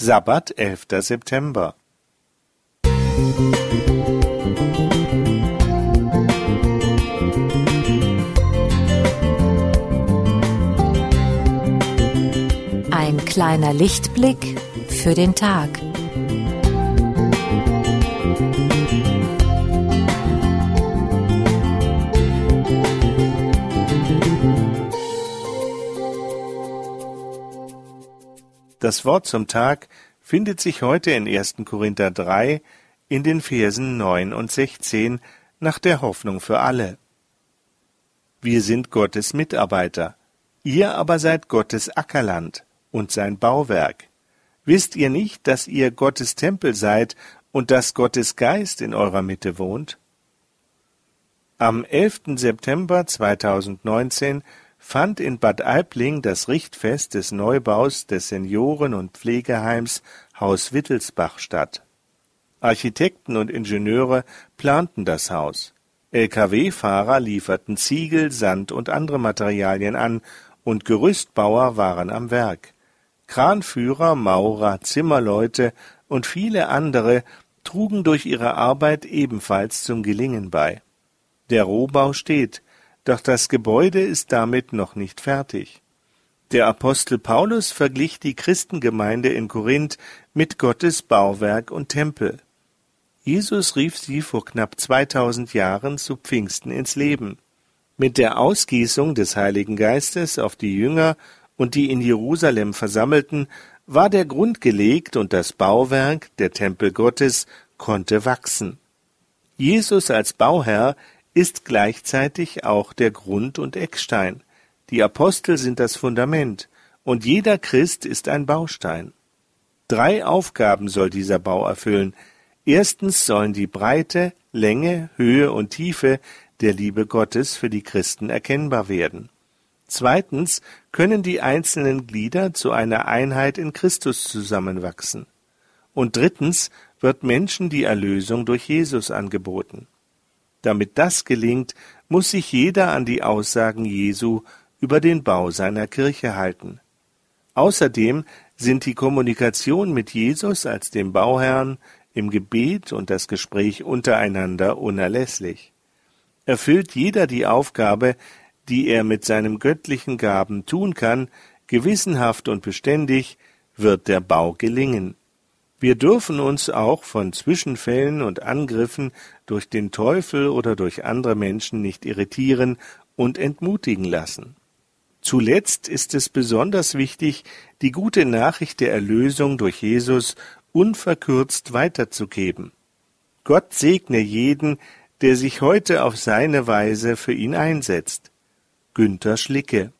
Sabbat, 11. September. Ein kleiner Lichtblick für den Tag. Das Wort zum Tag findet sich heute in 1. Korinther 3 in den Versen 9 und 16 nach der Hoffnung für alle. Wir sind Gottes Mitarbeiter, ihr aber seid Gottes Ackerland und sein Bauwerk. Wisst ihr nicht, dass ihr Gottes Tempel seid und dass Gottes Geist in eurer Mitte wohnt? Am 11. September 2019 fand in Bad Aibling das Richtfest des Neubaus des Senioren- und Pflegeheims Haus Wittelsbach statt. Architekten und Ingenieure planten das Haus. Lkw-Fahrer lieferten Ziegel, Sand und andere Materialien an, und Gerüstbauer waren am Werk. Kranführer, Maurer, Zimmerleute und viele andere trugen durch ihre Arbeit ebenfalls zum Gelingen bei. Der Rohbau steht, doch das Gebäude ist damit noch nicht fertig. Der Apostel Paulus verglich die Christengemeinde in Korinth mit Gottes Bauwerk und Tempel. Jesus rief sie vor knapp 2000 Jahren zu Pfingsten ins Leben. Mit der Ausgießung des Heiligen Geistes auf die Jünger und die in Jerusalem versammelten, war der Grund gelegt und das Bauwerk, der Tempel Gottes, konnte wachsen. Jesus als Bauherr ist gleichzeitig auch der Grund und Eckstein. Die Apostel sind das Fundament, und jeder Christ ist ein Baustein. Drei Aufgaben soll dieser Bau erfüllen. Erstens sollen die Breite, Länge, Höhe und Tiefe der Liebe Gottes für die Christen erkennbar werden. Zweitens können die einzelnen Glieder zu einer Einheit in Christus zusammenwachsen. Und drittens wird Menschen die Erlösung durch Jesus angeboten. Damit das gelingt, muss sich jeder an die Aussagen Jesu über den Bau seiner Kirche halten. Außerdem sind die Kommunikation mit Jesus als dem Bauherrn im Gebet und das Gespräch untereinander unerlässlich. Erfüllt jeder die Aufgabe, die er mit seinem göttlichen Gaben tun kann, gewissenhaft und beständig, wird der Bau gelingen. Wir dürfen uns auch von Zwischenfällen und Angriffen durch den Teufel oder durch andere Menschen nicht irritieren und entmutigen lassen. Zuletzt ist es besonders wichtig, die gute Nachricht der Erlösung durch Jesus unverkürzt weiterzugeben. Gott segne jeden, der sich heute auf seine Weise für ihn einsetzt. Günter Schlicke